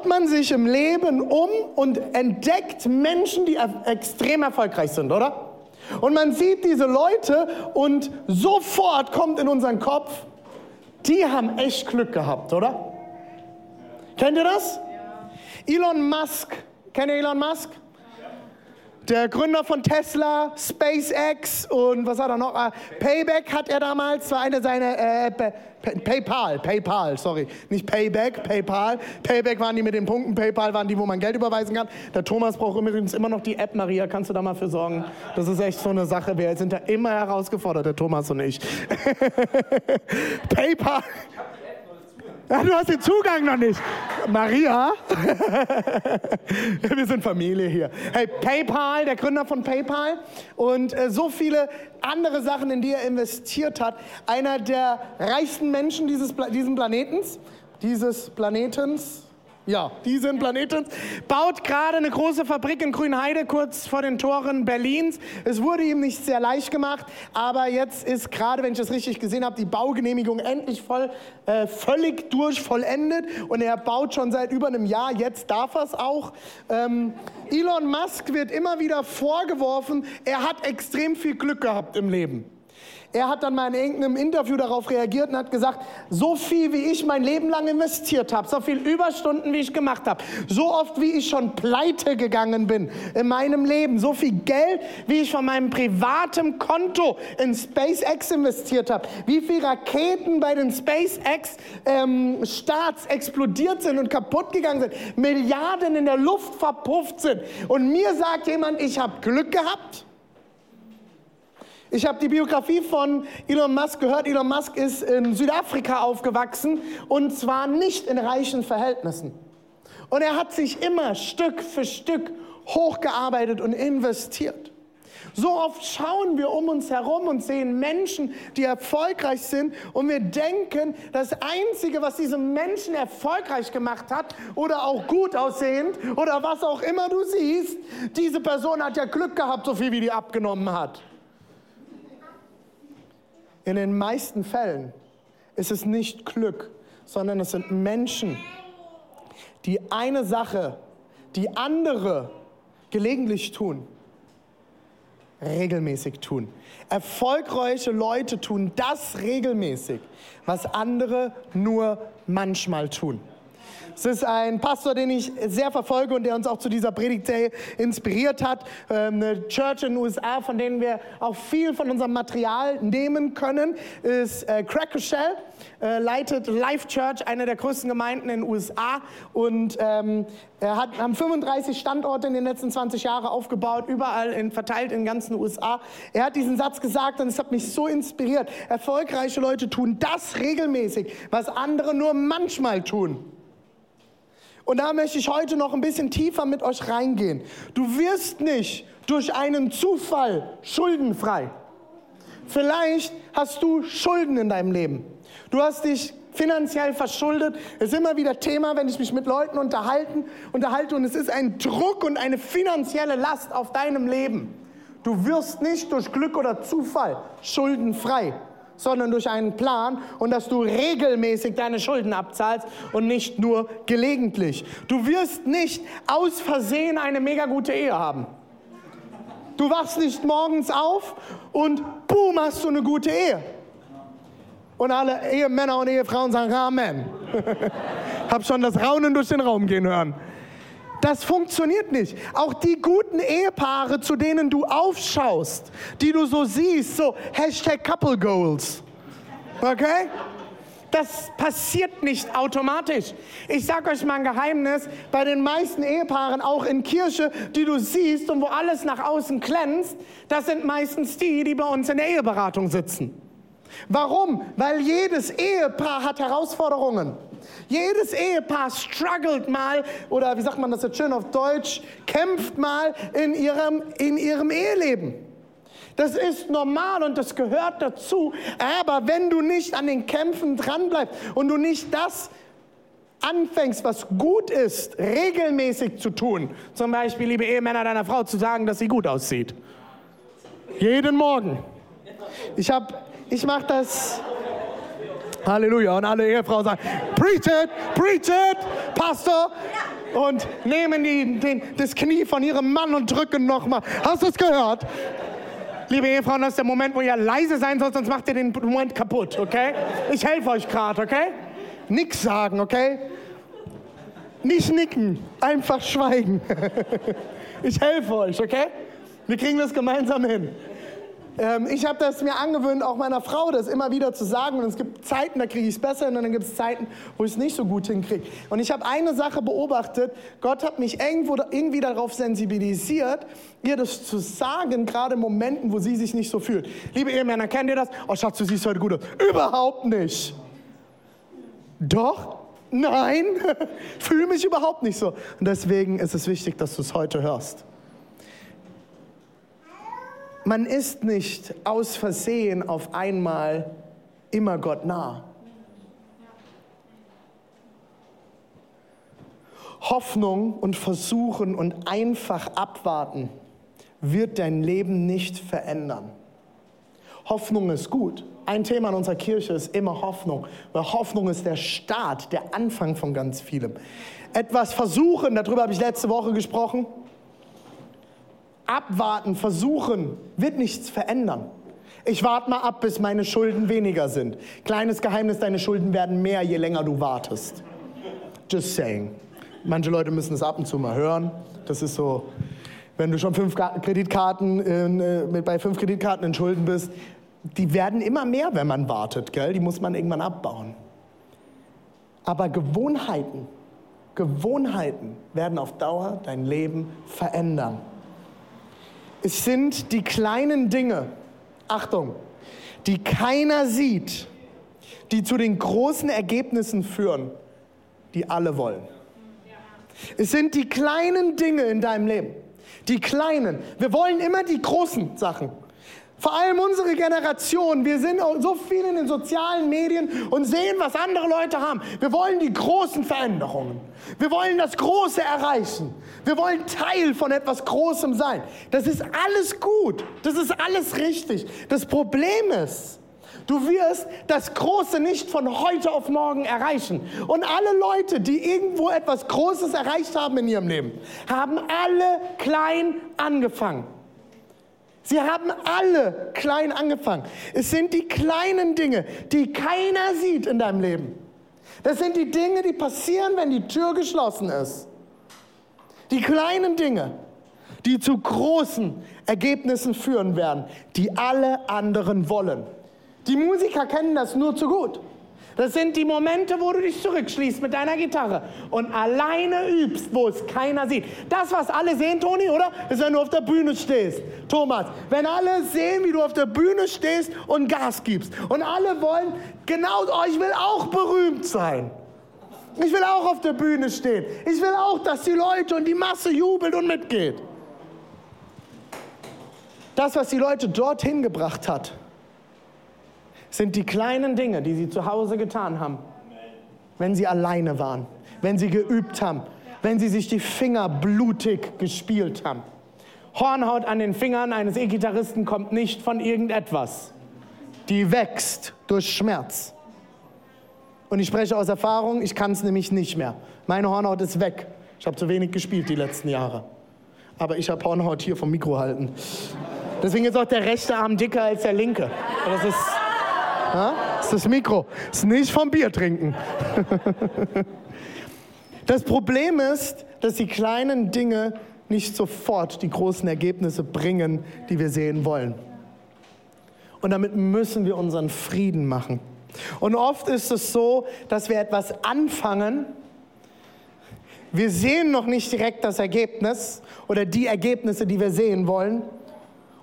schaut man sich im Leben um und entdeckt Menschen, die extrem erfolgreich sind, oder? Und man sieht diese Leute und sofort kommt in unseren Kopf, die haben echt Glück gehabt, oder? Kennt ihr das? Elon Musk. Kennt ihr Elon Musk? Der Gründer von Tesla, SpaceX und was hat er noch? Ah, Payback hat er damals, war eine seiner, äh, Pa- Pa- PayPal, PayPal, sorry. Nicht Payback, PayPal. Payback waren die mit den Punkten, PayPal waren die, wo man Geld überweisen kann. Der Thomas braucht übrigens immer noch die App, Maria, kannst du da mal für sorgen? Das ist echt so eine Sache, wir sind da immer herausgefordert, der Thomas und ich. PayPal. Ja, du hast den Zugang noch nicht. Maria? Wir sind Familie hier. Hey, PayPal, der Gründer von PayPal und äh, so viele andere Sachen, in die er investiert hat. Einer der reichsten Menschen dieses Pla diesen Planetens, dieses Planetens, ja, diesen Planetens, baut gerade eine große Fabrik in Grünheide, kurz vor den Toren Berlins. Es wurde ihm nicht sehr leicht gemacht, aber jetzt ist gerade, wenn ich das richtig gesehen habe, die Baugenehmigung endlich voll, äh, völlig durch, vollendet und er baut schon seit über einem Jahr, jetzt darf er es auch. Ähm, Elon Musk wird immer wieder vorgeworfen, er hat extrem viel Glück gehabt im Leben. Er hat dann mal in irgendeinem Interview darauf reagiert und hat gesagt, so viel wie ich mein Leben lang investiert habe, so viel Überstunden wie ich gemacht habe, so oft wie ich schon pleite gegangen bin in meinem Leben, so viel Geld wie ich von meinem privaten Konto in SpaceX investiert habe, wie viele Raketen bei den SpaceX ähm, Starts explodiert sind und kaputt gegangen sind, Milliarden in der Luft verpufft sind und mir sagt jemand, ich habe Glück gehabt. Ich habe die Biografie von Elon Musk gehört. Elon Musk ist in Südafrika aufgewachsen und zwar nicht in reichen Verhältnissen. Und er hat sich immer Stück für Stück hochgearbeitet und investiert. So oft schauen wir um uns herum und sehen Menschen, die erfolgreich sind und wir denken, das Einzige, was diese Menschen erfolgreich gemacht hat oder auch gut aussehend oder was auch immer du siehst, diese Person hat ja Glück gehabt, so viel wie die abgenommen hat. In den meisten Fällen ist es nicht Glück, sondern es sind Menschen, die eine Sache, die andere gelegentlich tun, regelmäßig tun. Erfolgreiche Leute tun das regelmäßig, was andere nur manchmal tun. Es ist ein Pastor, den ich sehr verfolge und der uns auch zu dieser Predigtserie inspiriert hat. Ähm, Eine Church in den USA, von denen wir auch viel von unserem Material nehmen können, ist äh, Cracker Shell, äh, leitet Life Church, eine der größten Gemeinden in den USA. Und ähm, er hat haben 35 Standorte in den letzten 20 Jahren aufgebaut, überall in, verteilt in den ganzen USA. Er hat diesen Satz gesagt und es hat mich so inspiriert. Erfolgreiche Leute tun das regelmäßig, was andere nur manchmal tun. Und da möchte ich heute noch ein bisschen tiefer mit euch reingehen. Du wirst nicht durch einen Zufall schuldenfrei. Vielleicht hast du Schulden in deinem Leben. Du hast dich finanziell verschuldet. Es ist immer wieder Thema, wenn ich mich mit Leuten unterhalten, unterhalte und es ist ein Druck und eine finanzielle Last auf deinem Leben. Du wirst nicht durch Glück oder Zufall schuldenfrei, sondern durch einen Plan und dass du regelmäßig deine Schulden abzahlst und nicht nur gelegentlich. Du wirst nicht aus Versehen eine mega gute Ehe haben. Du wachst nicht morgens auf und boom, hast du eine gute Ehe. Und alle Ehemänner und Ehefrauen sagen Amen. Hab schon das Raunen durch den Raum gehen hören. Das funktioniert nicht. Auch die guten Ehepaare, zu denen du aufschaust, die du so siehst, so Hashtag Couple Goals. Okay? Das passiert nicht automatisch. Ich sage euch mal ein Geheimnis, bei den meisten Ehepaaren, auch in Kirche, die du siehst und wo alles nach außen glänzt, das sind meistens die, die bei uns in der Eheberatung sitzen. Warum? Weil jedes Ehepaar hat Herausforderungen. Jedes Ehepaar struggelt mal, oder wie sagt man das jetzt schön auf Deutsch, kämpft mal in ihrem, in ihrem Eheleben. Das ist normal und das gehört dazu. Aber wenn du nicht an den Kämpfen dranbleibst und du nicht das anfängst, was gut ist, regelmäßig zu tun, zum Beispiel, liebe Ehemänner deiner Frau, zu sagen, dass sie gut aussieht. Jeden Morgen. Ich ich mache das. Halleluja. Und alle Ehefrauen sagen, preach it, preach it, Pastor. Und nehmen die, den, das Knie von ihrem Mann und drücken nochmal. Hast du es gehört? Liebe Ehefrauen, das ist der Moment, wo ihr leise sein sollt, sonst macht ihr den Moment kaputt, okay? Ich helfe euch gerade, okay? Nix sagen, okay? Nicht nicken, einfach schweigen. Ich helfe euch, okay? Wir kriegen das gemeinsam hin. Ähm, ich habe das mir angewöhnt, auch meiner Frau das immer wieder zu sagen. Und es gibt Zeiten, da kriege ich es besser und dann gibt es Zeiten, wo ich es nicht so gut hinkriege. Und ich habe eine Sache beobachtet. Gott hat mich irgendwo, irgendwie darauf sensibilisiert, ihr das zu sagen, gerade in Momenten, wo sie sich nicht so fühlt. Liebe Ehemänner, kennt ihr das? Oh Schatz, du siehst heute gut aus. Überhaupt nicht. Doch? Nein, fühle mich überhaupt nicht so. Und deswegen ist es wichtig, dass du es heute hörst. Man ist nicht aus Versehen auf einmal immer Gott nah. Hoffnung und Versuchen und einfach abwarten wird dein Leben nicht verändern. Hoffnung ist gut. Ein Thema in unserer Kirche ist immer Hoffnung, weil Hoffnung ist der Start, der Anfang von ganz vielem. Etwas versuchen, darüber habe ich letzte Woche gesprochen, abwarten, versuchen, wird nichts verändern. Ich warte mal ab, bis meine Schulden weniger sind. Kleines Geheimnis, deine Schulden werden mehr, je länger du wartest. Just saying. Manche Leute müssen es ab und zu mal hören. Das ist so, wenn du schon fünf Kreditkarten in, äh, bei fünf Kreditkarten in Schulden bist, die werden immer mehr, wenn man wartet, gell? Die muss man irgendwann abbauen. Aber Gewohnheiten, Gewohnheiten werden auf Dauer dein Leben verändern. Es sind die kleinen Dinge, Achtung, die keiner sieht, die zu den großen Ergebnissen führen, die alle wollen. Es sind die kleinen Dinge in deinem Leben. Die kleinen. Wir wollen immer die großen Sachen. Vor allem unsere Generation, wir sind so viel in den sozialen Medien und sehen, was andere Leute haben. Wir wollen die großen Veränderungen. Wir wollen das Große erreichen. Wir wollen Teil von etwas Großem sein. Das ist alles gut. Das ist alles richtig. Das Problem ist, Du wirst das Große nicht von heute auf morgen erreichen. Und alle Leute, die irgendwo etwas Großes erreicht haben in ihrem Leben, haben alle klein angefangen. Sie haben alle klein angefangen. Es sind die kleinen Dinge, die keiner sieht in deinem Leben. Das sind die Dinge, die passieren, wenn die Tür geschlossen ist. Die kleinen Dinge, die zu großen Ergebnissen führen werden, die alle anderen wollen. Die Musiker kennen das nur zu gut. Das sind die Momente, wo du dich zurückschließt mit deiner Gitarre und alleine übst, wo es keiner sieht. Das, was alle sehen, Toni, oder? Ist, wenn du auf der Bühne stehst. Thomas, wenn alle sehen, wie du auf der Bühne stehst und Gas gibst. Und alle wollen genau, oh, ich will auch berühmt sein. Ich will auch auf der Bühne stehen. Ich will auch, dass die Leute und die Masse jubelt und mitgeht. Das, was die Leute dorthin gebracht hat, sind die kleinen Dinge, die sie zu Hause getan haben, wenn sie alleine waren, wenn sie geübt haben, wenn sie sich die Finger blutig gespielt haben. Hornhaut an den Fingern eines E-Gitarristen kommt nicht von irgendetwas. Die wächst durch Schmerz. Und ich spreche aus Erfahrung, ich kann es nämlich nicht mehr. Meine Hornhaut ist weg. Ich habe zu wenig gespielt die letzten Jahre. Aber ich habe Hornhaut hier vom Mikro halten. Deswegen ist auch der rechte Arm dicker als der linke. Das ist ja? Das ist das Mikro. Das ist nicht vom Bier trinken. Das Problem ist, dass die kleinen Dinge nicht sofort die großen Ergebnisse bringen, die wir sehen wollen. Und damit müssen wir unseren Frieden machen. Und oft ist es so, dass wir etwas anfangen, wir sehen noch nicht direkt das Ergebnis oder die Ergebnisse, die wir sehen wollen.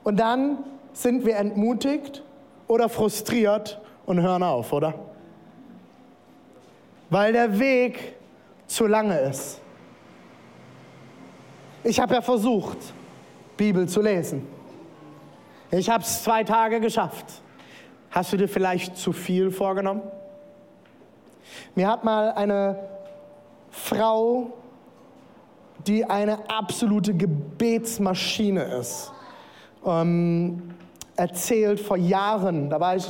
Und dann sind wir entmutigt oder frustriert und hören auf, oder? weil der Weg zu lange ist. Ich habe ja versucht, Bibel zu lesen. Ich habe es zwei Tage geschafft. Hast du dir vielleicht zu viel vorgenommen? Mir hat mal eine Frau, die eine absolute Gebetsmaschine ist, ähm, erzählt vor Jahren. Da war ich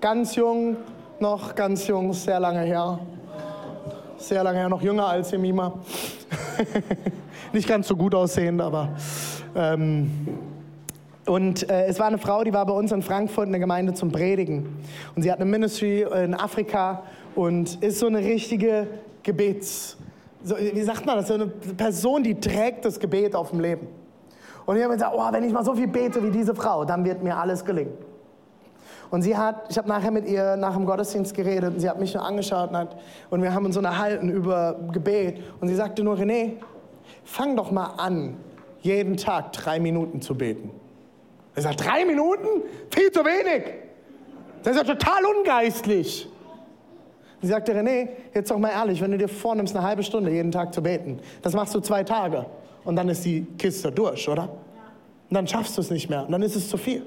ganz jung, noch ganz jung, sehr lange her. Sehr lange her, noch jünger als Jemima. Nicht ganz so gut aussehend, aber. Ähm, und äh, es war eine Frau, die war bei uns in Frankfurt in der Gemeinde zum Predigen. Und sie hat eine Ministry in Afrika und ist so eine richtige Gebets, so, wie sagt man das, so eine Person, die trägt das Gebet auf dem Leben. Und ich habe gesagt, oh, wenn ich mal so viel bete wie diese Frau, dann wird mir alles gelingen. Und sie hat, ich habe nachher mit ihr nach dem Gottesdienst geredet und sie hat mich nur angeschaut und, hat, und wir haben uns unterhalten über Gebet. Und sie sagte nur, René, fang doch mal an, jeden Tag drei Minuten zu beten. Ich sage, drei Minuten? Viel zu wenig. Das ist ja total ungeistlich. Sie sagte, René, jetzt doch mal ehrlich, wenn du dir vornimmst, eine halbe Stunde jeden Tag zu beten, das machst du zwei Tage und dann ist die Kiste durch, oder? Und dann schaffst du es nicht mehr und dann ist es zu viel.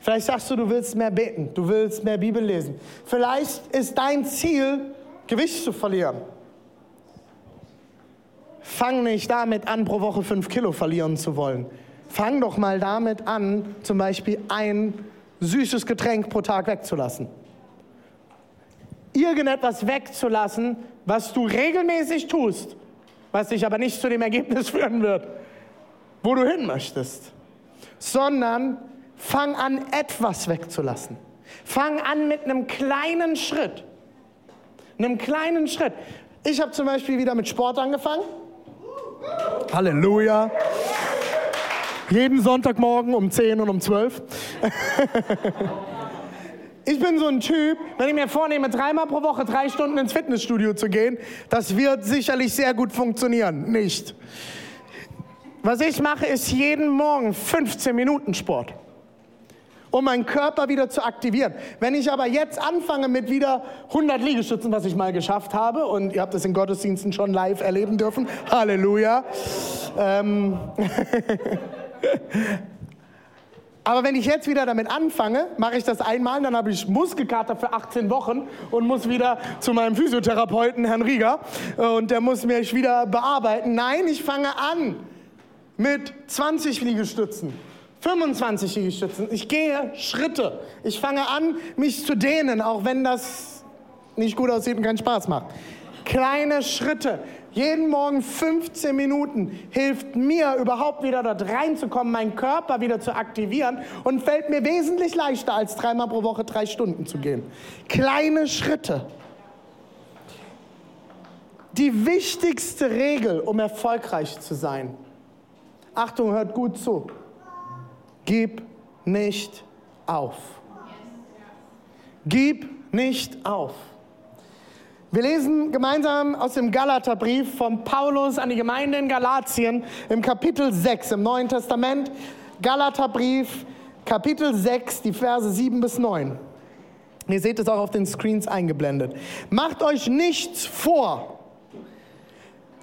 Vielleicht sagst du, du willst mehr beten, du willst mehr Bibel lesen. Vielleicht ist dein Ziel, Gewicht zu verlieren. Fang nicht damit an, pro Woche fünf Kilo verlieren zu wollen. Fang doch mal damit an, zum Beispiel ein süßes Getränk pro Tag wegzulassen irgendetwas wegzulassen, was du regelmäßig tust, was dich aber nicht zu dem Ergebnis führen wird, wo du hin möchtest, sondern fang an, etwas wegzulassen. Fang an mit einem kleinen Schritt. Einem kleinen Schritt. Ich habe zum Beispiel wieder mit Sport angefangen. Halleluja. Jeden Sonntagmorgen um 10 und um 12. Ich bin so ein Typ, wenn ich mir vornehme, dreimal pro Woche drei Stunden ins Fitnessstudio zu gehen, das wird sicherlich sehr gut funktionieren. Nicht. Was ich mache, ist jeden Morgen 15 Minuten Sport, um meinen Körper wieder zu aktivieren. Wenn ich aber jetzt anfange mit wieder 100 Liegestützen, was ich mal geschafft habe, und ihr habt das in Gottesdiensten schon live erleben dürfen, Halleluja. Ähm Aber wenn ich jetzt wieder damit anfange, mache ich das einmal, dann habe ich Muskelkater für 18 Wochen und muss wieder zu meinem Physiotherapeuten, Herrn Rieger, und der muss mich wieder bearbeiten. Nein, ich fange an mit 20 Liegestützen. 25 Liegestützen. Ich gehe Schritte. Ich fange an, mich zu dehnen, auch wenn das nicht gut aussieht und keinen Spaß macht. Kleine Schritte. Jeden Morgen 15 Minuten hilft mir überhaupt wieder dort reinzukommen, meinen Körper wieder zu aktivieren und fällt mir wesentlich leichter, als dreimal pro Woche drei Stunden zu gehen. Kleine Schritte. Die wichtigste Regel, um erfolgreich zu sein. Achtung, hört gut zu. Gib nicht auf. Gib nicht auf. Wir lesen gemeinsam aus dem Galaterbrief von Paulus an die Gemeinde in Galatien im Kapitel 6 im Neuen Testament. Galaterbrief, Kapitel 6, die Verse 7 bis 9. Ihr seht es auch auf den Screens eingeblendet. Macht euch nichts vor.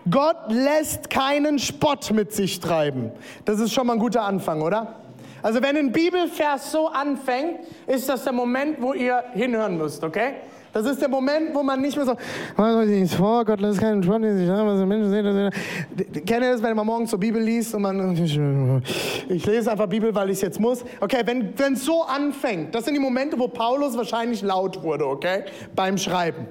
Gott lässt keinen Spott mit sich treiben. Das ist schon mal ein guter Anfang, oder? Also wenn ein Bibelvers so anfängt, ist das der Moment, wo ihr hinhören müsst, okay? Das ist der Moment, wo man nicht mehr so, was euch nichts vor, Gott lässt keinen Spott in sich was Menschen sehen. Kennt ihr das, wenn man morgens zur Bibel liest und man, ich lese einfach Bibel, weil ich es jetzt muss. Okay, wenn es so anfängt, das sind die Momente, wo Paulus wahrscheinlich laut wurde, okay, beim Schreiben.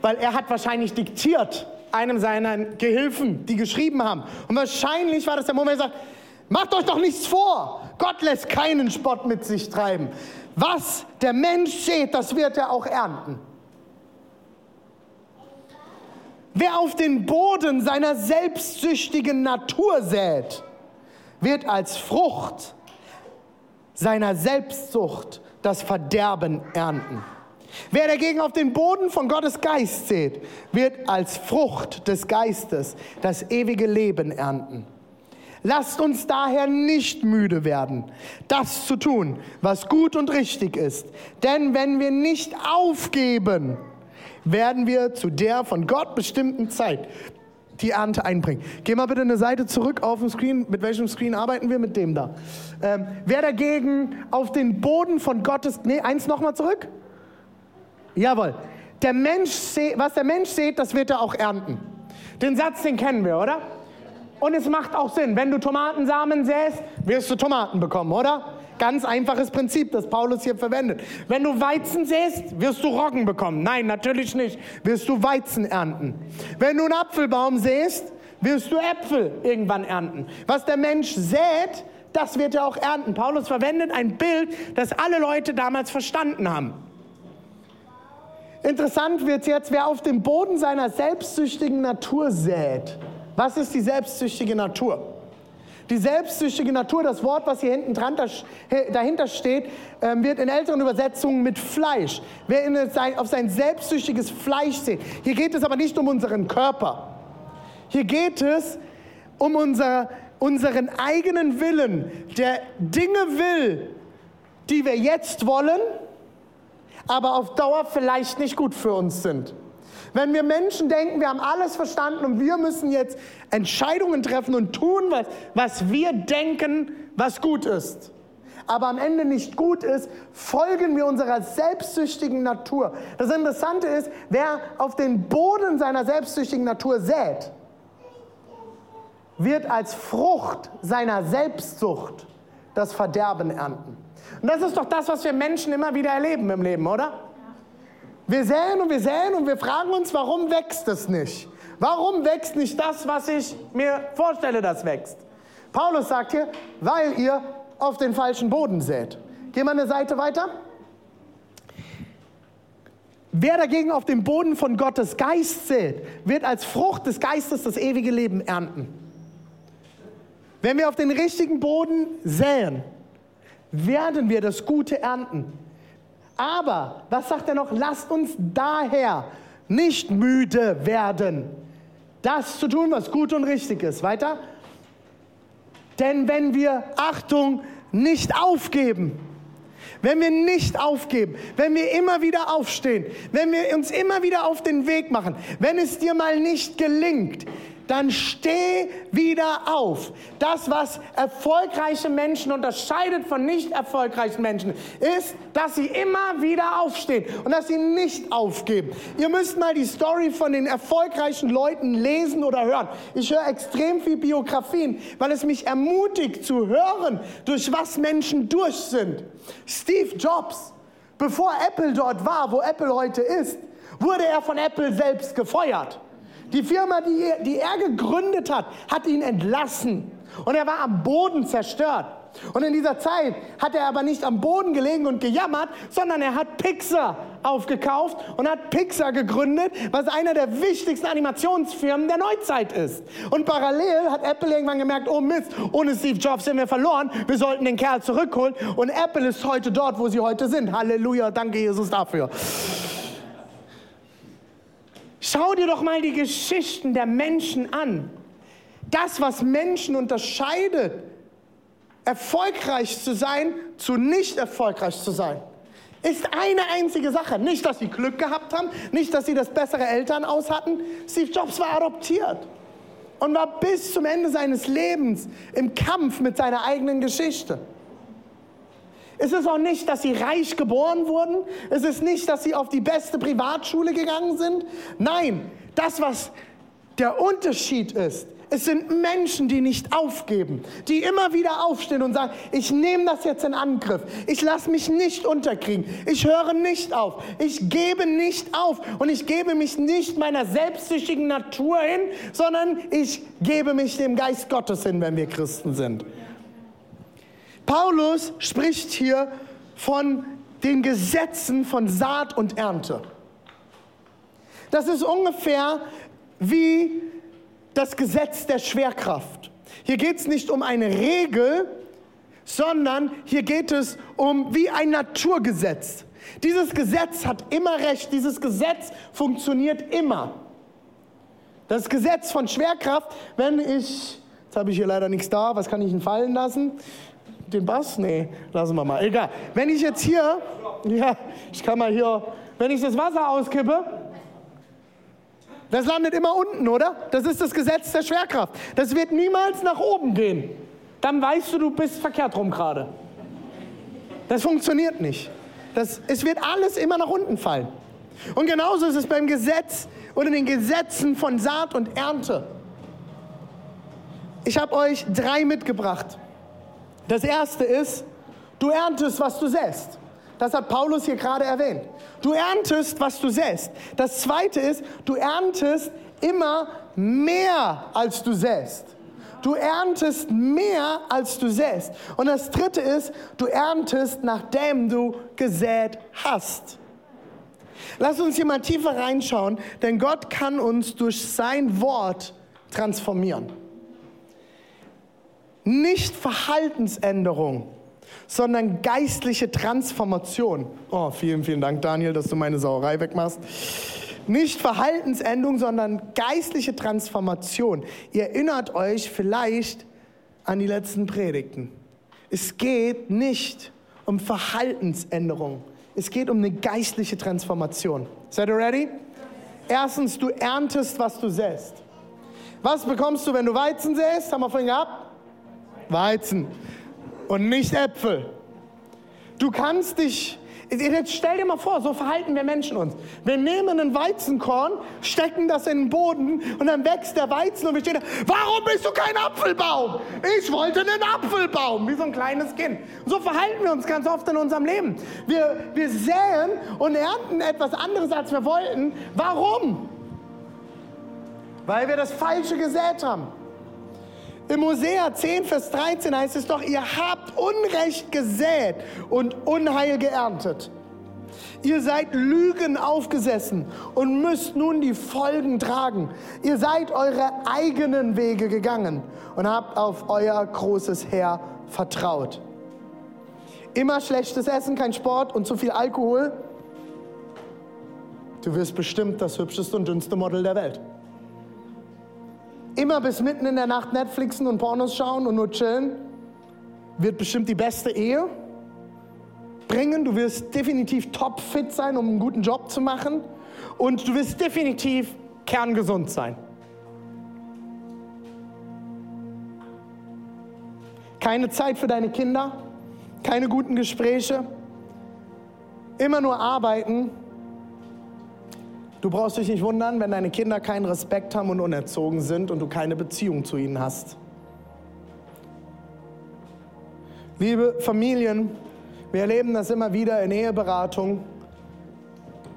Weil er hat wahrscheinlich diktiert einem seiner Gehilfen, die geschrieben haben. Und wahrscheinlich war das der Moment, wo er sagt, macht euch doch nichts vor. Gott lässt keinen Spott mit sich treiben. Was der Mensch sät, das wird er auch ernten. Wer auf den Boden seiner selbstsüchtigen Natur sät, wird als Frucht seiner Selbstsucht das Verderben ernten. Wer dagegen auf den Boden von Gottes Geist sät, wird als Frucht des Geistes das ewige Leben ernten. Lasst uns daher nicht müde werden, das zu tun, was gut und richtig ist. Denn wenn wir nicht aufgeben, werden wir zu der von Gott bestimmten Zeit die Ernte einbringen. Geh mal bitte eine Seite zurück auf dem Screen. Mit welchem Screen arbeiten wir? Mit dem da. Ähm, wer dagegen auf den Boden von Gottes. Nee, eins nochmal zurück. Jawohl. Der Mensch, was der Mensch sieht, das wird er auch ernten. Den Satz, den kennen wir, oder? Und es macht auch Sinn. Wenn du Tomatensamen säst, wirst du Tomaten bekommen, oder? Ganz einfaches Prinzip, das Paulus hier verwendet. Wenn du Weizen säst, wirst du Roggen bekommen. Nein, natürlich nicht. Wirst du Weizen ernten. Wenn du einen Apfelbaum säst, wirst du Äpfel irgendwann ernten. Was der Mensch sät, das wird er auch ernten. Paulus verwendet ein Bild, das alle Leute damals verstanden haben. Interessant wird jetzt, wer auf dem Boden seiner selbstsüchtigen Natur sät. Was ist die selbstsüchtige Natur? Die selbstsüchtige Natur, das Wort, was hier hinten dran, dahinter steht, ähm, wird in älteren Übersetzungen mit Fleisch. Wer auf sein selbstsüchtiges Fleisch sieht. Hier geht es aber nicht um unseren Körper. Hier geht es um unser, unseren eigenen Willen, der Dinge will, die wir jetzt wollen, aber auf Dauer vielleicht nicht gut für uns sind. Wenn wir Menschen denken, wir haben alles verstanden und wir müssen jetzt Entscheidungen treffen und tun, was, was wir denken, was gut ist, aber am Ende nicht gut ist, folgen wir unserer selbstsüchtigen Natur. Das Interessante ist, wer auf den Boden seiner selbstsüchtigen Natur sät, wird als Frucht seiner Selbstsucht das Verderben ernten. Und das ist doch das, was wir Menschen immer wieder erleben im Leben, oder? Wir säen und wir säen und wir fragen uns, warum wächst es nicht? Warum wächst nicht das, was ich mir vorstelle, das wächst? Paulus sagt hier, weil ihr auf den falschen Boden sät. Gehen wir eine Seite weiter. Wer dagegen auf dem Boden von Gottes Geist sät, wird als Frucht des Geistes das ewige Leben ernten. Wenn wir auf den richtigen Boden säen, werden wir das Gute ernten. Aber, was sagt er noch? Lasst uns daher nicht müde werden, das zu tun, was gut und richtig ist. Weiter. Denn wenn wir, Achtung, nicht aufgeben, wenn wir nicht aufgeben, wenn wir immer wieder aufstehen, wenn wir uns immer wieder auf den Weg machen, wenn es dir mal nicht gelingt, dann steh wieder auf. Das, was erfolgreiche Menschen unterscheidet von nicht erfolgreichen Menschen, ist, dass sie immer wieder aufstehen und dass sie nicht aufgeben. Ihr müsst mal die Story von den erfolgreichen Leuten lesen oder hören. Ich höre extrem viel Biografien, weil es mich ermutigt zu hören, durch was Menschen durch sind. Steve Jobs, bevor Apple dort war, wo Apple heute ist, wurde er von Apple selbst gefeuert. Die Firma, die, die er gegründet hat, hat ihn entlassen. Und er war am Boden zerstört. Und in dieser Zeit hat er aber nicht am Boden gelegen und gejammert, sondern er hat Pixar aufgekauft und hat Pixar gegründet, was einer der wichtigsten Animationsfirmen der Neuzeit ist. Und parallel hat Apple irgendwann gemerkt, oh Mist, ohne Steve Jobs sind wir verloren, wir sollten den Kerl zurückholen. Und Apple ist heute dort, wo sie heute sind. Halleluja, danke Jesus dafür. Schau dir doch mal die Geschichten der Menschen an. Das, was Menschen unterscheidet, erfolgreich zu sein, zu nicht erfolgreich zu sein, ist eine einzige Sache. Nicht, dass sie Glück gehabt haben, nicht, dass sie das bessere Elternhaus hatten. Steve Jobs war adoptiert und war bis zum Ende seines Lebens im Kampf mit seiner eigenen Geschichte. Es ist auch nicht, dass sie reich geboren wurden. Es ist nicht, dass sie auf die beste Privatschule gegangen sind. Nein, das, was der Unterschied ist, es sind Menschen, die nicht aufgeben, die immer wieder aufstehen und sagen, ich nehme das jetzt in Angriff. Ich lasse mich nicht unterkriegen. Ich höre nicht auf. Ich gebe nicht auf. Und ich gebe mich nicht meiner selbstsüchtigen Natur hin, sondern ich gebe mich dem Geist Gottes hin, wenn wir Christen sind. Paulus spricht hier von den Gesetzen von Saat und Ernte. Das ist ungefähr wie das Gesetz der Schwerkraft. Hier geht es nicht um eine Regel, sondern hier geht es um wie ein Naturgesetz. Dieses Gesetz hat immer recht, dieses Gesetz funktioniert immer. Das Gesetz von Schwerkraft, wenn ich, jetzt habe ich hier leider nichts da, was kann ich Ihnen fallen lassen? Den Bass? Nee, lassen wir mal. Egal. Wenn ich jetzt hier, ja, ich kann mal hier, wenn ich das Wasser auskippe, Das landet immer unten, oder? Das ist das Gesetz der Schwerkraft. Das wird niemals nach oben gehen. Dann weißt du, du bist verkehrt rum gerade. Das funktioniert nicht. Das, es wird alles immer nach unten fallen. Und genauso ist es beim Gesetz oder den Gesetzen von Saat und Ernte. Ich habe euch drei mitgebracht. Das erste ist, du erntest, was du säst. Das hat Paulus hier gerade erwähnt. Du erntest, was du säst. Das zweite ist, du erntest immer mehr, als du säst. Du erntest mehr, als du säst. Und das dritte ist, du erntest, nachdem du gesät hast. Lass uns hier mal tiefer reinschauen, denn Gott kann uns durch sein Wort transformieren. Nicht Verhaltensänderung, sondern geistliche Transformation. Oh, vielen, vielen Dank, Daniel, dass du meine Sauerei wegmachst. Nicht Verhaltensänderung, sondern geistliche Transformation. Ihr erinnert euch vielleicht an die letzten Predigten. Es geht nicht um Verhaltensänderung. Es geht um eine geistliche Transformation. Seid ihr ready? Erstens, du erntest, was du säst. Was bekommst du, wenn du Weizen säst? Haben wir vorhin gehabt? Weizen und nicht Äpfel. Du kannst dich, jetzt stell dir mal vor, so verhalten wir Menschen uns. Wir nehmen ein Weizenkorn, stecken das in den Boden und dann wächst der Weizen und wir stehen da, warum bist du kein Apfelbaum? Ich wollte einen Apfelbaum, wie so ein kleines Kind. so verhalten wir uns ganz oft in unserem Leben. Wir, wir säen und ernten etwas anderes, als wir wollten. Warum? Weil wir das Falsche gesät haben. Im Hosea 10, Vers 13 heißt es doch, ihr habt Unrecht gesät und Unheil geerntet. Ihr seid Lügen aufgesessen und müsst nun die Folgen tragen. Ihr seid eure eigenen Wege gegangen und habt auf euer großes Heer vertraut. Immer schlechtes Essen, kein Sport und zu viel Alkohol. Du wirst bestimmt das hübscheste und dünnste Model der Welt immer bis mitten in der Nacht Netflixen und Pornos schauen und nur chillen, wird bestimmt die beste Ehe bringen. Du wirst definitiv topfit sein, um einen guten Job zu machen. Und du wirst definitiv kerngesund sein. Keine Zeit für deine Kinder, keine guten Gespräche, immer nur arbeiten Du brauchst dich nicht wundern, wenn deine Kinder keinen Respekt haben und unerzogen sind und du keine Beziehung zu ihnen hast. Liebe Familien, wir erleben das immer wieder in Eheberatung.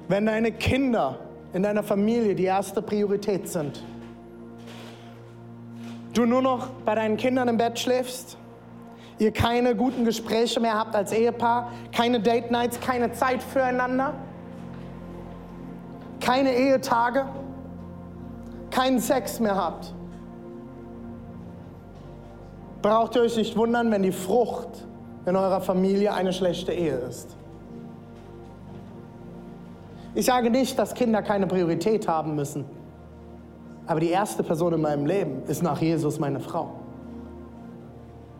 Wenn deine Kinder in deiner Familie die erste Priorität sind, du nur noch bei deinen Kindern im Bett schläfst, ihr keine guten Gespräche mehr habt als Ehepaar, keine Date Nights, keine Zeit füreinander, keine Ehetage, keinen Sex mehr habt, braucht ihr euch nicht wundern, wenn die Frucht in eurer Familie eine schlechte Ehe ist. Ich sage nicht, dass Kinder keine Priorität haben müssen, aber die erste Person in meinem Leben ist nach Jesus meine Frau.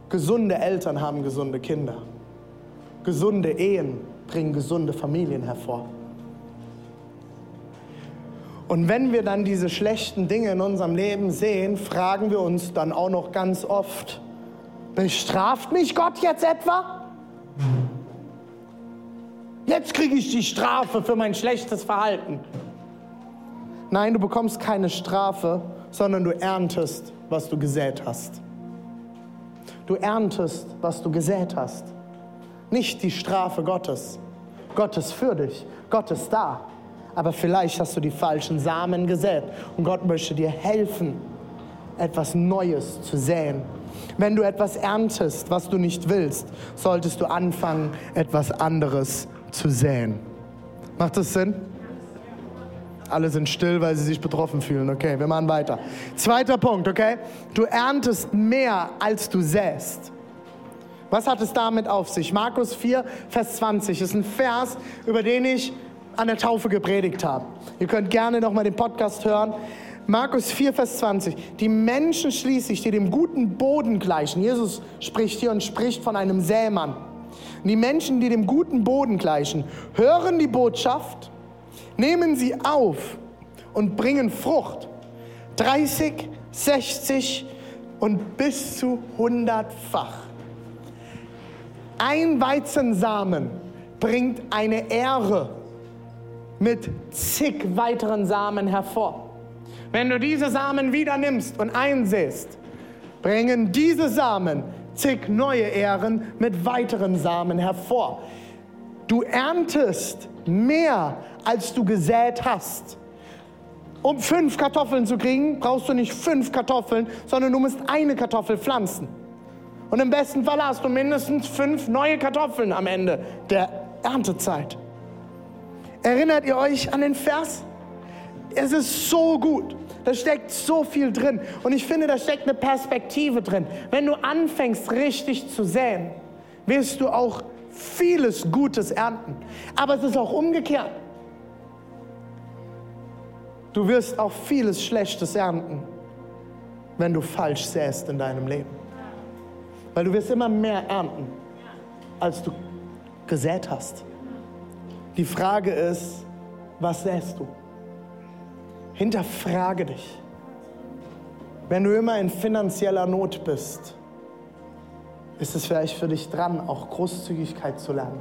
Gesunde Eltern haben gesunde Kinder. Gesunde Ehen bringen gesunde Familien hervor. Und wenn wir dann diese schlechten Dinge in unserem Leben sehen, fragen wir uns dann auch noch ganz oft, bestraft mich Gott jetzt etwa? Jetzt kriege ich die Strafe für mein schlechtes Verhalten. Nein, du bekommst keine Strafe, sondern du erntest, was du gesät hast. Du erntest, was du gesät hast. Nicht die Strafe Gottes. Gott ist für dich. Gott ist da aber vielleicht hast du die falschen Samen gesät und Gott möchte dir helfen, etwas Neues zu säen. Wenn du etwas erntest, was du nicht willst, solltest du anfangen, etwas anderes zu säen. Macht das Sinn? Alle sind still, weil sie sich betroffen fühlen. Okay, wir machen weiter. Zweiter Punkt, okay? Du erntest mehr, als du säst. Was hat es damit auf sich? Markus 4, Vers 20 ist ein Vers, über den ich an der Taufe gepredigt habe. Ihr könnt gerne noch mal den Podcast hören. Markus 4, Vers 20. Die Menschen schließlich, die dem guten Boden gleichen. Jesus spricht hier und spricht von einem Sämann. Die Menschen, die dem guten Boden gleichen, hören die Botschaft, nehmen sie auf und bringen Frucht. 30, 60 und bis zu 100-fach. Ein Weizensamen bringt eine Ähre mit zig weiteren Samen hervor. Wenn du diese Samen wieder nimmst und einsäst, bringen diese Samen zig neue Ähren mit weiteren Samen hervor. Du erntest mehr, als du gesät hast. Um fünf Kartoffeln zu kriegen, brauchst du nicht fünf Kartoffeln, sondern du musst eine Kartoffel pflanzen. Und im besten Fall hast du mindestens fünf neue Kartoffeln am Ende der Erntezeit. Erinnert ihr euch an den Vers? Es ist so gut. Da steckt so viel drin. Und ich finde, da steckt eine Perspektive drin. Wenn du anfängst, richtig zu säen, wirst du auch vieles Gutes ernten. Aber es ist auch umgekehrt. Du wirst auch vieles Schlechtes ernten, wenn du falsch säst in deinem Leben. Weil du wirst immer mehr ernten, als du gesät hast. Die Frage ist, was säst du? Hinterfrage dich. Wenn du immer in finanzieller Not bist, ist es vielleicht für dich dran, auch Großzügigkeit zu lernen.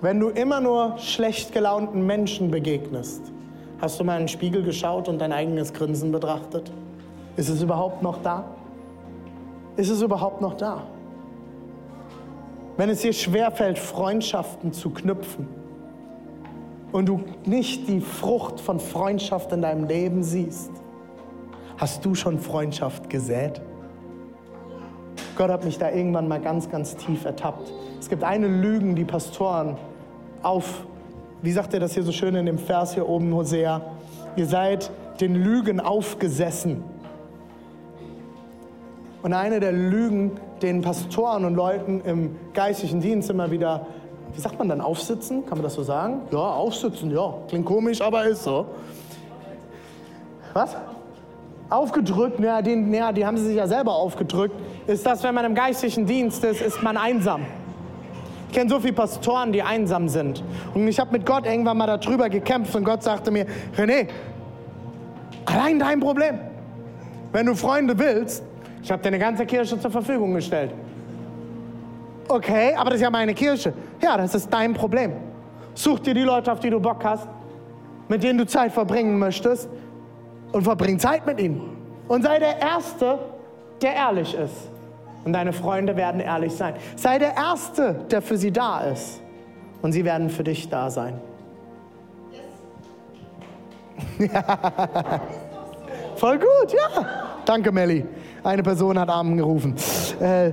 Wenn du immer nur schlecht gelaunten Menschen begegnest, hast du mal in den Spiegel geschaut und dein eigenes Grinsen betrachtet? Ist es überhaupt noch da? Ist es überhaupt noch da? Wenn es dir schwerfällt, Freundschaften zu knüpfen, und du nicht die Frucht von Freundschaft in deinem Leben siehst, hast du schon Freundschaft gesät? Gott hat mich da irgendwann mal ganz, ganz tief ertappt. Es gibt eine Lügen, die Pastoren auf, wie sagt er das hier so schön in dem Vers hier oben, Hosea, ihr seid den Lügen aufgesessen. Und eine der Lügen, den Pastoren und Leuten im geistlichen Dienst immer wieder wie sagt man dann, aufsitzen? Kann man das so sagen? Ja, aufsitzen, ja. Klingt komisch, aber ist so. Was? Aufgedrückt, ja, den, ja, die haben sie sich ja selber aufgedrückt. Ist das, wenn man im geistlichen Dienst ist, ist man einsam. Ich kenne so viele Pastoren, die einsam sind. Und ich habe mit Gott irgendwann mal darüber gekämpft und Gott sagte mir, René, allein dein Problem. Wenn du Freunde willst, ich habe dir eine ganze Kirche zur Verfügung gestellt. Okay, aber das ist ja meine Kirche. Ja, das ist dein Problem. Such dir die Leute, auf die du Bock hast, mit denen du Zeit verbringen möchtest und verbring Zeit mit ihnen. Und sei der Erste, der ehrlich ist. Und deine Freunde werden ehrlich sein. Sei der Erste, der für sie da ist. Und sie werden für dich da sein. Ja. Voll gut, ja. Danke, Melli. Eine Person hat Amen gerufen. Äh,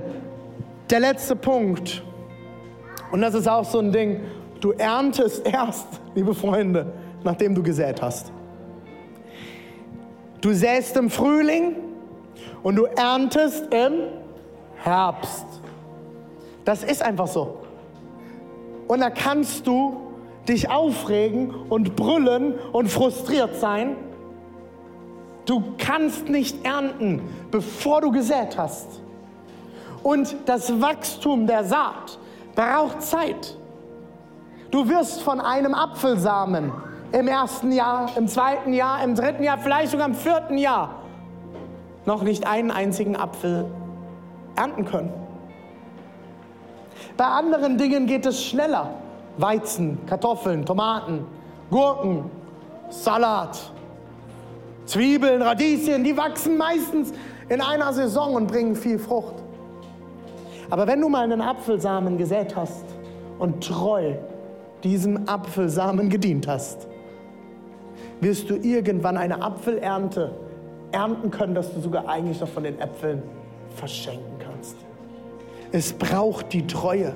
der letzte Punkt, und das ist auch so ein Ding, du erntest erst, liebe Freunde, nachdem du gesät hast. Du säst im Frühling und du erntest im Herbst. Das ist einfach so. Und da kannst du dich aufregen und brüllen und frustriert sein. Du kannst nicht ernten, bevor du gesät hast. Und das Wachstum der Saat braucht Zeit. Du wirst von einem Apfelsamen im ersten Jahr, im zweiten Jahr, im dritten Jahr, vielleicht sogar im vierten Jahr noch nicht einen einzigen Apfel ernten können. Bei anderen Dingen geht es schneller. Weizen, Kartoffeln, Tomaten, Gurken, Salat, Zwiebeln, Radieschen, die wachsen meistens in einer Saison und bringen viel Frucht. Aber wenn du mal einen Apfelsamen gesät hast und treu diesem Apfelsamen gedient hast, wirst du irgendwann eine Apfelernte ernten können, dass du sogar eigentlich noch von den Äpfeln verschenken kannst. Es braucht die Treue.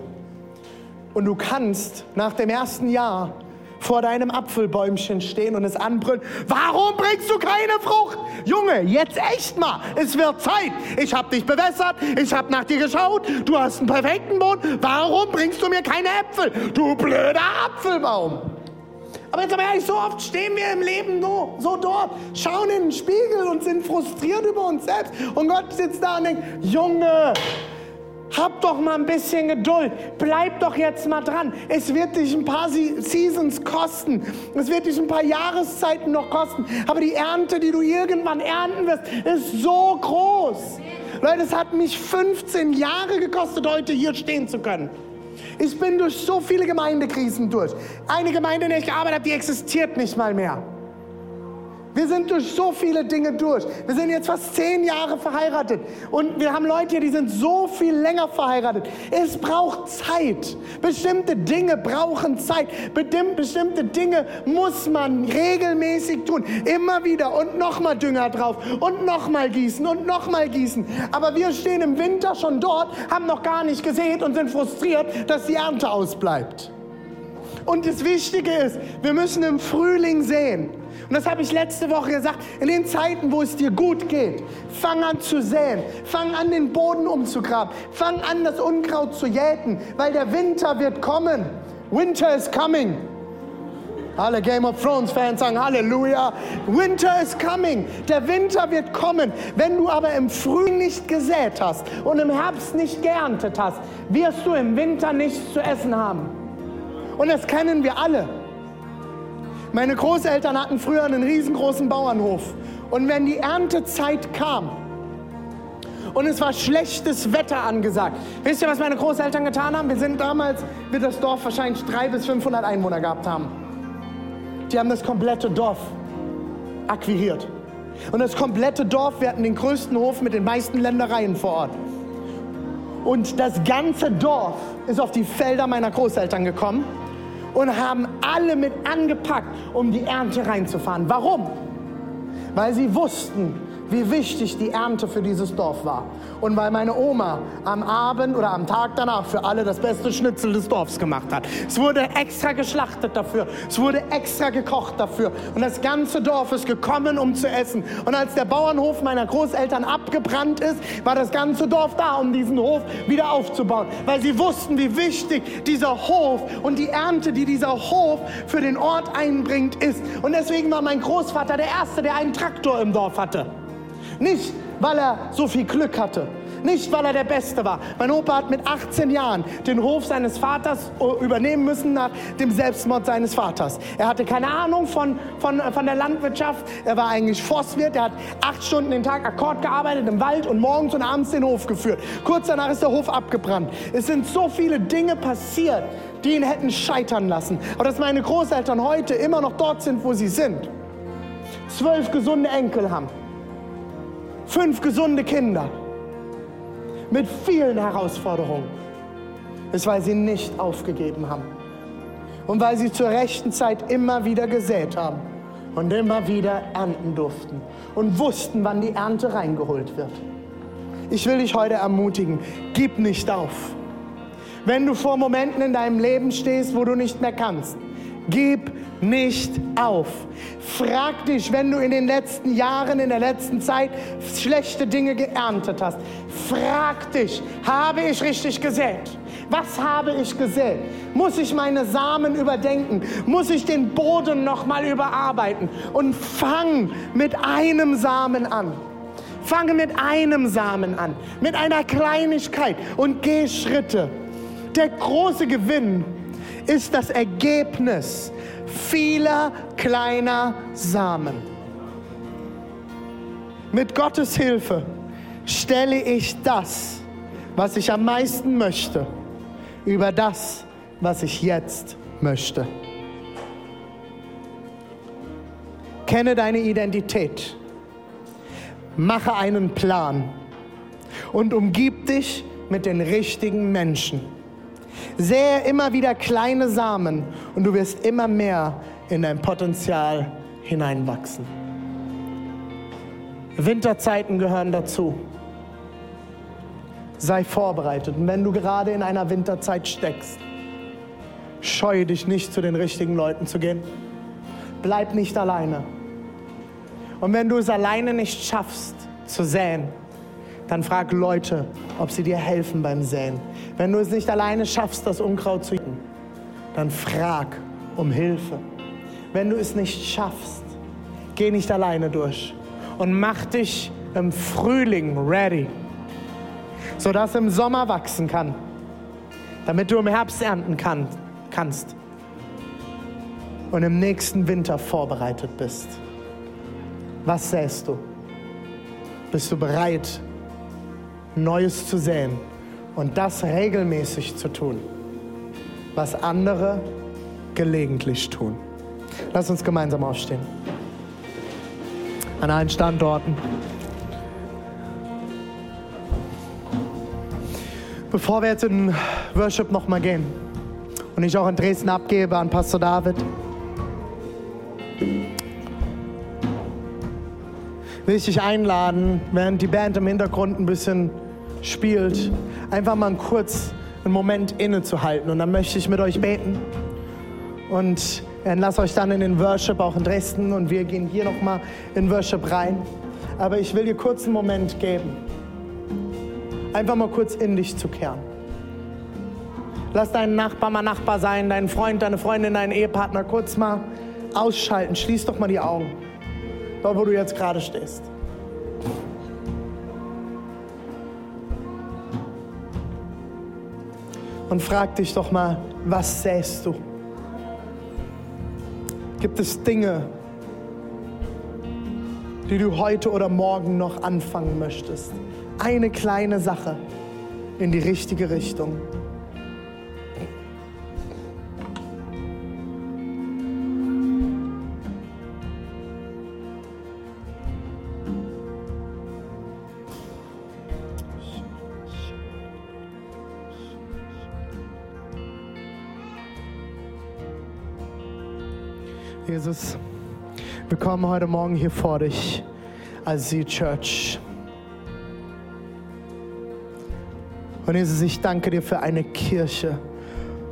Und du kannst nach dem ersten Jahr vor deinem Apfelbäumchen stehen und es anbrüllen. Warum bringst du keine Frucht? Junge, jetzt echt mal. Es wird Zeit. Ich habe dich bewässert. Ich habe nach dir geschaut. Du hast einen perfekten Boden. Warum bringst du mir keine Äpfel? Du blöder Apfelbaum. Aber jetzt aber ehrlich, so oft stehen wir im Leben nur so dort, schauen in den Spiegel und sind frustriert über uns selbst. Und Gott sitzt da und denkt, Junge, Hab doch mal ein bisschen Geduld. Bleib doch jetzt mal dran. Es wird dich ein paar Seasons kosten. Es wird dich ein paar Jahreszeiten noch kosten. Aber die Ernte, die du irgendwann ernten wirst, ist so groß. Leute, es hat mich 15 Jahre gekostet, heute hier stehen zu können. Ich bin durch so viele Gemeindekrisen durch. Eine Gemeinde, in der ich gearbeitet habe, die existiert nicht mal mehr. Wir sind durch so viele Dinge durch. Wir sind jetzt fast zehn Jahre verheiratet. Und wir haben Leute hier, die sind so viel länger verheiratet. Es braucht Zeit. Bestimmte Dinge brauchen Zeit. Bestimmte Dinge muss man regelmäßig tun. Immer wieder und nochmal Dünger drauf und nochmal gießen und nochmal gießen. Aber wir stehen im Winter schon dort, haben noch gar nicht gesät und sind frustriert, dass die Ernte ausbleibt. Und das Wichtige ist, wir müssen im Frühling sehen. Und das habe ich letzte Woche gesagt. In den Zeiten, wo es dir gut geht, fang an zu säen. Fang an, den Boden umzugraben. Fang an, das Unkraut zu jäten, weil der Winter wird kommen. Winter is coming. Alle Game of Thrones Fans sagen Halleluja. Winter is coming. Der Winter wird kommen. Wenn du aber im Frühling nicht gesät hast und im Herbst nicht geerntet hast, wirst du im Winter nichts zu essen haben. Und das kennen wir alle. Meine Großeltern hatten früher einen riesengroßen Bauernhof. Und wenn die Erntezeit kam und es war schlechtes Wetter angesagt, wisst ihr, was meine Großeltern getan haben? Wir sind damals, wird das Dorf wahrscheinlich 300 bis 500 Einwohner gehabt haben. Die haben das komplette Dorf akquiriert. Und das komplette Dorf, wir hatten den größten Hof mit den meisten Ländereien vor Ort. Und das ganze Dorf ist auf die Felder meiner Großeltern gekommen und haben alle mit angepackt, um die Ernte reinzufahren. Warum? Weil sie wussten, wie wichtig die Ernte für dieses Dorf war. Und weil meine Oma am Abend oder am Tag danach für alle das beste Schnitzel des Dorfs gemacht hat. Es wurde extra geschlachtet dafür. Es wurde extra gekocht dafür. Und das ganze Dorf ist gekommen, um zu essen. Und als der Bauernhof meiner Großeltern abgebrannt ist, war das ganze Dorf da, um diesen Hof wieder aufzubauen. Weil sie wussten, wie wichtig dieser Hof und die Ernte, die dieser Hof für den Ort einbringt, ist. Und deswegen war mein Großvater der Erste, der einen Traktor im Dorf hatte. Nicht, weil er so viel Glück hatte. Nicht, weil er der Beste war. Mein Opa hat mit 18 Jahren den Hof seines Vaters äh, übernehmen müssen nach dem Selbstmord seines Vaters. Er hatte keine Ahnung von, von, von der Landwirtschaft. Er war eigentlich Forstwirt. Er hat acht Stunden den Tag Akkord gearbeitet im Wald und morgens und abends den Hof geführt. Kurz danach ist der Hof abgebrannt. Es sind so viele Dinge passiert, die ihn hätten scheitern lassen. Aber dass meine Großeltern heute immer noch dort sind, wo sie sind. Zwölf gesunde Enkel haben fünf gesunde Kinder. Mit vielen Herausforderungen, ist, weil sie nicht aufgegeben haben. Und weil sie zur rechten Zeit immer wieder gesät haben. Und immer wieder ernten durften. Und wussten, wann die Ernte reingeholt wird. Ich will dich heute ermutigen, gib nicht auf. Wenn du vor Momenten in deinem Leben stehst, wo du nicht mehr kannst, gib nicht auf. Frag dich, wenn du in den letzten Jahren, in der letzten Zeit schlechte Dinge geerntet hast. Frag dich, habe ich richtig gesät? Was habe ich gesät? Muss ich meine Samen überdenken? Muss ich den Boden nochmal überarbeiten? Und fang mit einem Samen an. Fange mit einem Samen an, mit einer Kleinigkeit und geh Schritte. Der große Gewinn ist das Ergebnis vieler kleiner Samen. Mit Gottes Hilfe stelle ich das, was ich am meisten möchte, über das, was ich jetzt möchte. Kenne deine Identität. Mache einen Plan und umgib dich mit den richtigen Menschen. Sähe immer wieder kleine Samen und du wirst immer mehr in dein Potenzial hineinwachsen. Winterzeiten gehören dazu. Sei vorbereitet. Und wenn du gerade in einer Winterzeit steckst, scheue dich nicht, zu den richtigen Leuten zu gehen. Bleib nicht alleine. Und wenn du es alleine nicht schaffst zu säen, dann frag Leute, ob sie dir helfen beim Säen. Wenn du es nicht alleine schaffst, das Unkraut zu dann frag um Hilfe. Wenn du es nicht schaffst, geh nicht alleine durch und mach dich im Frühling ready. sodass im Sommer wachsen kann, damit du im Herbst ernten kann, kannst und im nächsten Winter vorbereitet bist. Was säst du? Bist du bereit, Neues zu säen und das regelmäßig zu tun, was andere gelegentlich tun? Lass uns gemeinsam aufstehen. An allen Standorten. Bevor wir jetzt in Worship nochmal gehen und ich auch in Dresden abgebe an Pastor David, will ich dich einladen, während die Band im Hintergrund ein bisschen spielt, einfach mal kurz einen Moment innezuhalten. Und dann möchte ich mit euch beten. Und lass euch dann in den Worship auch in Dresden und wir gehen hier nochmal in Worship rein. Aber ich will dir kurz einen Moment geben, einfach mal kurz in dich zu kehren. Lass deinen Nachbar mal Nachbar sein, deinen Freund, deine Freundin, deinen Ehepartner kurz mal ausschalten. Schließ doch mal die Augen dort wo du jetzt gerade stehst. Und frag dich doch mal, was sähst du? Gibt es Dinge, die du heute oder morgen noch anfangen möchtest? Eine kleine Sache in die richtige Richtung. Jesus, wir kommen heute Morgen hier vor dich als Sie Church. Und Jesus, ich danke dir für eine Kirche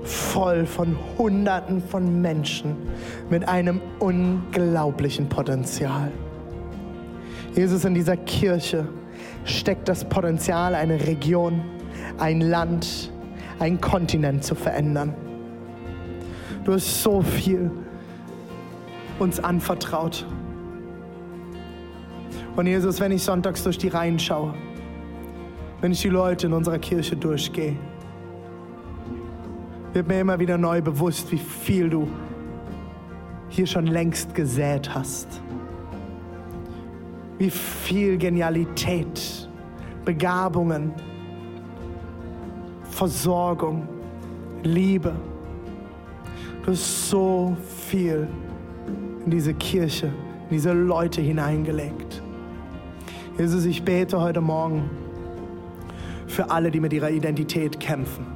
voll von Hunderten von Menschen mit einem unglaublichen Potenzial. Jesus, in dieser Kirche steckt das Potenzial, eine Region, ein Land, ein Kontinent zu verändern. Du hast so viel uns anvertraut. Und Jesus, wenn ich sonntags durch die Reihen schaue, wenn ich die Leute in unserer Kirche durchgehe, wird mir immer wieder neu bewusst, wie viel du hier schon längst gesät hast. Wie viel Genialität, Begabungen, Versorgung, Liebe. Du hast so viel in diese Kirche, in diese Leute hineingelegt. Jesus, ich bete heute Morgen für alle, die mit ihrer Identität kämpfen,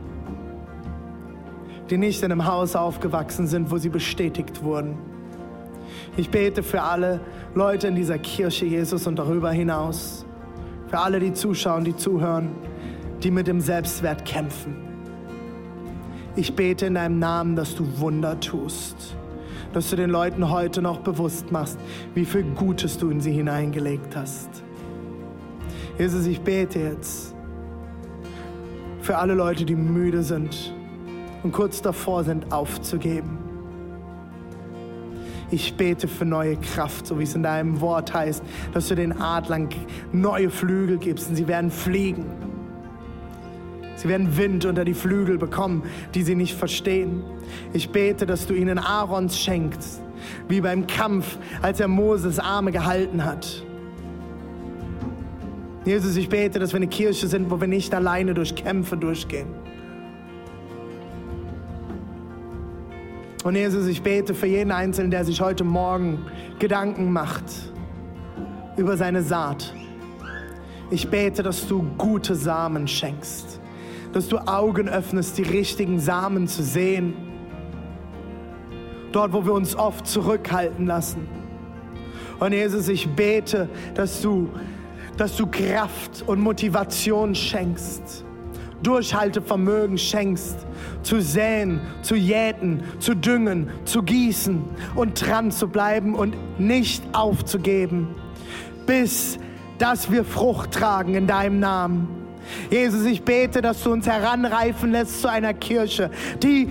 die nicht in einem Haus aufgewachsen sind, wo sie bestätigt wurden. Ich bete für alle Leute in dieser Kirche, Jesus, und darüber hinaus, für alle, die zuschauen, die zuhören, die mit dem Selbstwert kämpfen. Ich bete in deinem Namen, dass du Wunder tust dass du den Leuten heute noch bewusst machst, wie viel Gutes du in sie hineingelegt hast. Jesus, ich bete jetzt für alle Leute, die müde sind und kurz davor sind, aufzugeben. Ich bete für neue Kraft, so wie es in deinem Wort heißt, dass du den Adlern neue Flügel gibst und sie werden fliegen. Sie werden Wind unter die Flügel bekommen, die sie nicht verstehen. Ich bete, dass du ihnen Aarons schenkst, wie beim Kampf, als er Moses Arme gehalten hat. Jesus, ich bete, dass wir eine Kirche sind, wo wir nicht alleine durch Kämpfe durchgehen. Und Jesus, ich bete für jeden Einzelnen, der sich heute Morgen Gedanken macht über seine Saat. Ich bete, dass du gute Samen schenkst dass du Augen öffnest, die richtigen Samen zu sehen. Dort, wo wir uns oft zurückhalten lassen. Und Jesus, ich bete, dass du, dass du Kraft und Motivation schenkst. Durchhaltevermögen schenkst, zu säen, zu jäten, zu düngen, zu gießen und dran zu bleiben und nicht aufzugeben, bis dass wir Frucht tragen in deinem Namen. Jesus, ich bete, dass du uns heranreifen lässt zu einer Kirche, die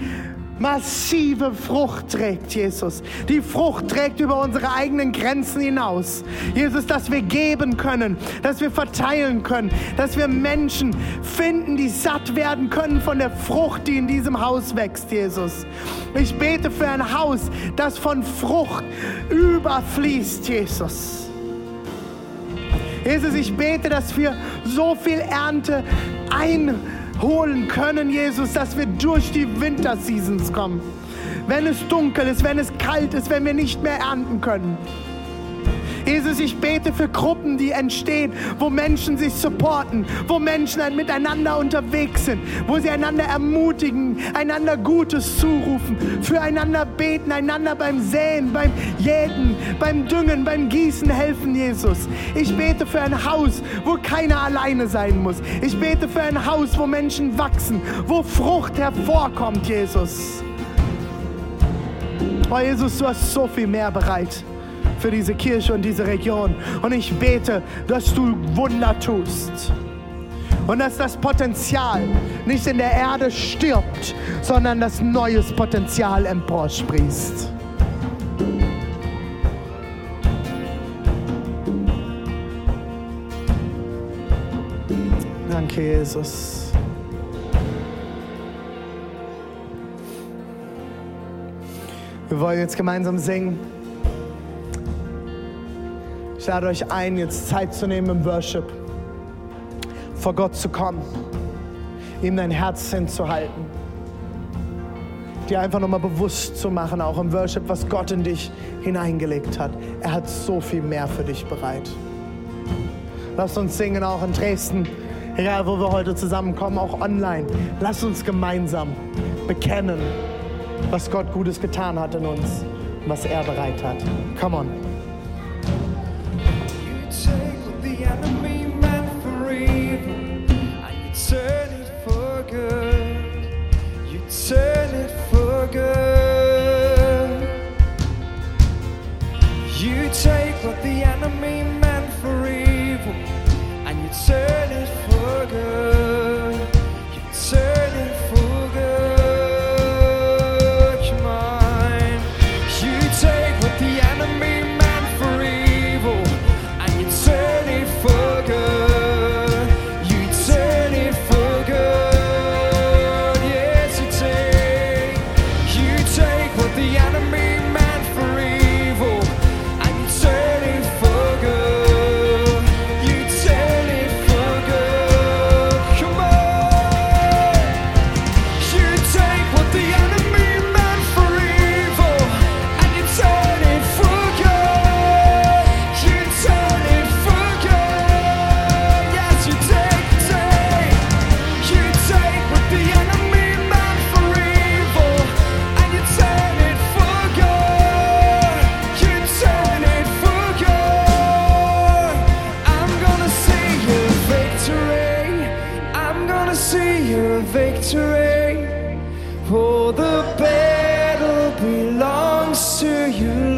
massive Frucht trägt, Jesus. Die Frucht trägt über unsere eigenen Grenzen hinaus. Jesus, dass wir geben können, dass wir verteilen können, dass wir Menschen finden, die satt werden können von der Frucht, die in diesem Haus wächst, Jesus. Ich bete für ein Haus, das von Frucht überfließt, Jesus. Jesus, ich bete, dass wir so viel Ernte einholen können, Jesus, dass wir durch die Winterseasons kommen. Wenn es dunkel ist, wenn es kalt ist, wenn wir nicht mehr ernten können. Jesus, ich bete für Gruppen, die entstehen, wo Menschen sich supporten, wo Menschen miteinander unterwegs sind, wo sie einander ermutigen, einander Gutes zurufen, füreinander beten, einander beim Säen, beim Jäten, beim Düngen, beim Gießen helfen, Jesus. Ich bete für ein Haus, wo keiner alleine sein muss. Ich bete für ein Haus, wo Menschen wachsen, wo Frucht hervorkommt, Jesus. Oh Jesus, du hast so viel mehr bereit für diese Kirche und diese Region. Und ich bete, dass du Wunder tust. Und dass das Potenzial nicht in der Erde stirbt, sondern dass neues Potenzial emporsprießt. Danke, Jesus. Wir wollen jetzt gemeinsam singen. Ich lade euch ein, jetzt Zeit zu nehmen im Worship, vor Gott zu kommen, ihm dein Herz hinzuhalten, dir einfach nochmal bewusst zu machen, auch im Worship, was Gott in dich hineingelegt hat. Er hat so viel mehr für dich bereit. Lasst uns singen, auch in Dresden, egal wo wir heute zusammenkommen, auch online. Lasst uns gemeinsam bekennen, was Gott Gutes getan hat in uns was er bereit hat. Come on. good. You turn it for good. You take what the enemy closer you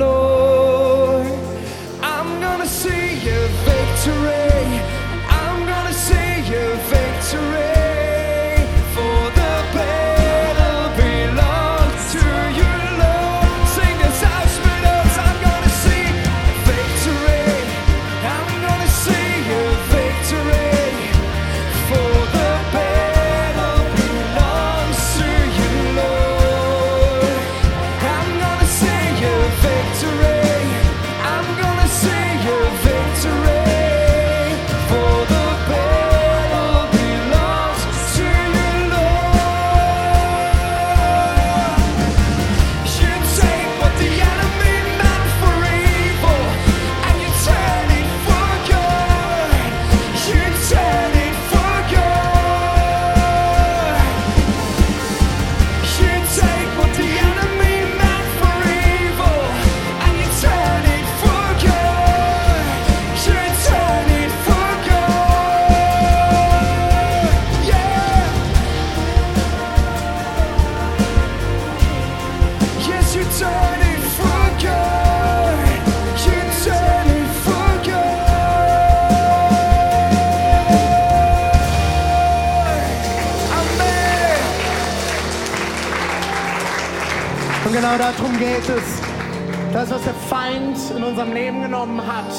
Feind in unserem Leben genommen hat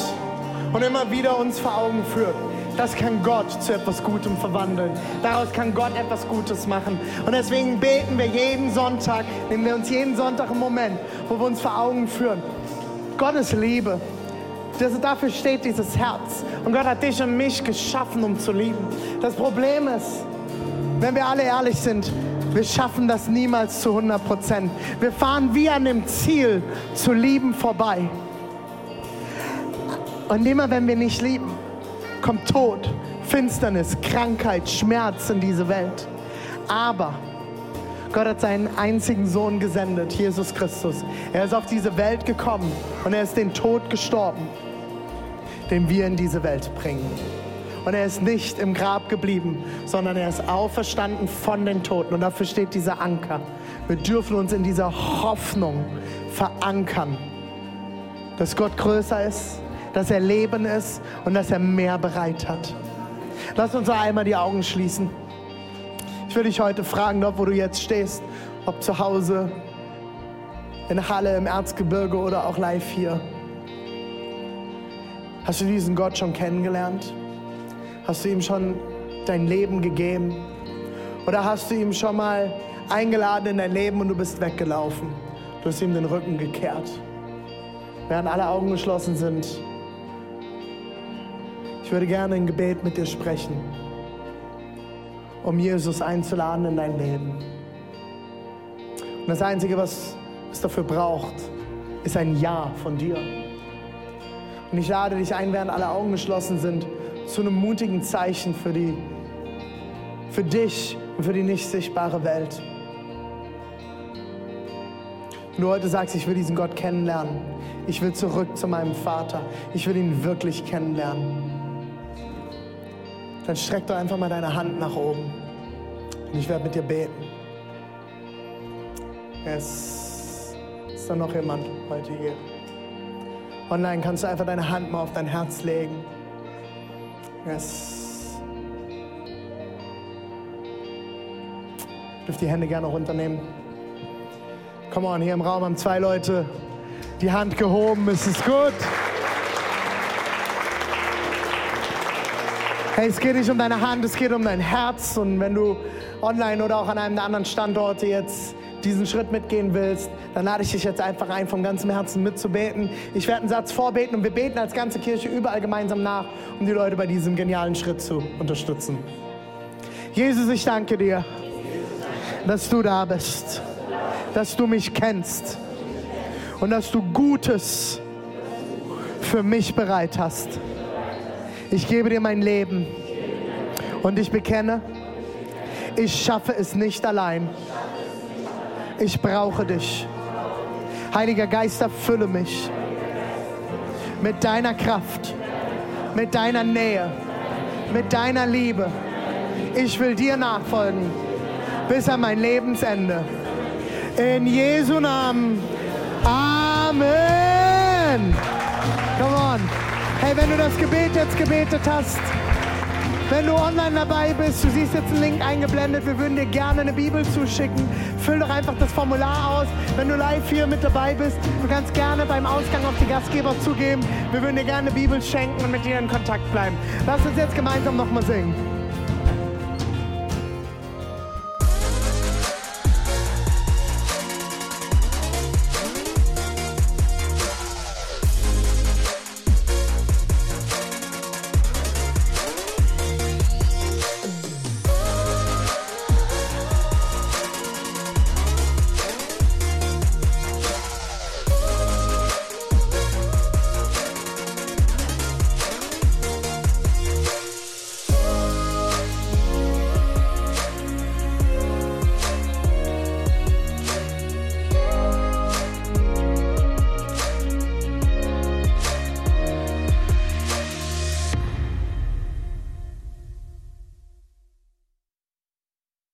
und immer wieder uns vor Augen führt. Das kann Gott zu etwas Gutem verwandeln. Daraus kann Gott etwas Gutes machen. Und deswegen beten wir jeden Sonntag, nehmen wir uns jeden Sonntag einen Moment, wo wir uns vor Augen führen. Gott ist Liebe. Das, dafür steht dieses Herz. Und Gott hat dich und mich geschaffen, um zu lieben. Das Problem ist, wenn wir alle ehrlich sind, wir schaffen das niemals zu 100 Prozent. Wir fahren wie an dem Ziel zu lieben vorbei. Und immer wenn wir nicht lieben, kommt Tod, Finsternis, Krankheit, Schmerz in diese Welt. Aber Gott hat seinen einzigen Sohn gesendet, Jesus Christus. Er ist auf diese Welt gekommen und er ist den Tod gestorben, den wir in diese Welt bringen. Und er ist nicht im Grab geblieben, sondern er ist auferstanden von den Toten. Und dafür steht dieser Anker. Wir dürfen uns in dieser Hoffnung verankern, dass Gott größer ist, dass er Leben ist und dass er mehr bereit hat. Lass uns einmal die Augen schließen. Ich will dich heute fragen, dort wo du jetzt stehst, ob zu Hause, in Halle, im Erzgebirge oder auch live hier. Hast du diesen Gott schon kennengelernt? Hast du ihm schon dein Leben gegeben? Oder hast du ihm schon mal eingeladen in dein Leben und du bist weggelaufen? Du hast ihm den Rücken gekehrt. Während alle Augen geschlossen sind, ich würde gerne ein Gebet mit dir sprechen, um Jesus einzuladen in dein Leben. Und das Einzige, was es dafür braucht, ist ein Ja von dir. Und ich lade dich ein, während alle Augen geschlossen sind, zu einem mutigen Zeichen für, die, für dich und für die nicht sichtbare Welt. Wenn du heute sagst, ich will diesen Gott kennenlernen, ich will zurück zu meinem Vater, ich will ihn wirklich kennenlernen dann streck doch einfach mal deine Hand nach oben. Und ich werde mit dir beten. Es ist da noch jemand heute hier. Online kannst du einfach deine Hand mal auf dein Herz legen. Yes. Dürft die Hände gerne runternehmen. Come on, hier im Raum haben zwei Leute die Hand gehoben. Es ist gut. Hey, es geht nicht um deine Hand, es geht um dein Herz. Und wenn du online oder auch an einem der anderen Standorte jetzt diesen Schritt mitgehen willst, dann lade ich dich jetzt einfach ein, vom ganzen Herzen mitzubeten. Ich werde einen Satz vorbeten und wir beten als ganze Kirche überall gemeinsam nach, um die Leute bei diesem genialen Schritt zu unterstützen. Jesus, ich danke dir, dass du da bist, dass du mich kennst und dass du Gutes für mich bereit hast. Ich gebe dir mein Leben und ich bekenne, ich schaffe es nicht allein. Ich brauche dich. Heiliger Geist, erfülle mich mit deiner Kraft, mit deiner Nähe, mit deiner Liebe. Ich will dir nachfolgen bis an mein Lebensende. In Jesu Namen. Amen. Come on. Hey, wenn du das Gebet jetzt gebetet hast, wenn du online dabei bist, du siehst jetzt einen Link eingeblendet, wir würden dir gerne eine Bibel zuschicken. Füll doch einfach das Formular aus. Wenn du live hier mit dabei bist, du kannst gerne beim Ausgang auf die Gastgeber zugeben. Wir würden dir gerne eine Bibel schenken und mit dir in Kontakt bleiben. Lass uns jetzt gemeinsam nochmal singen.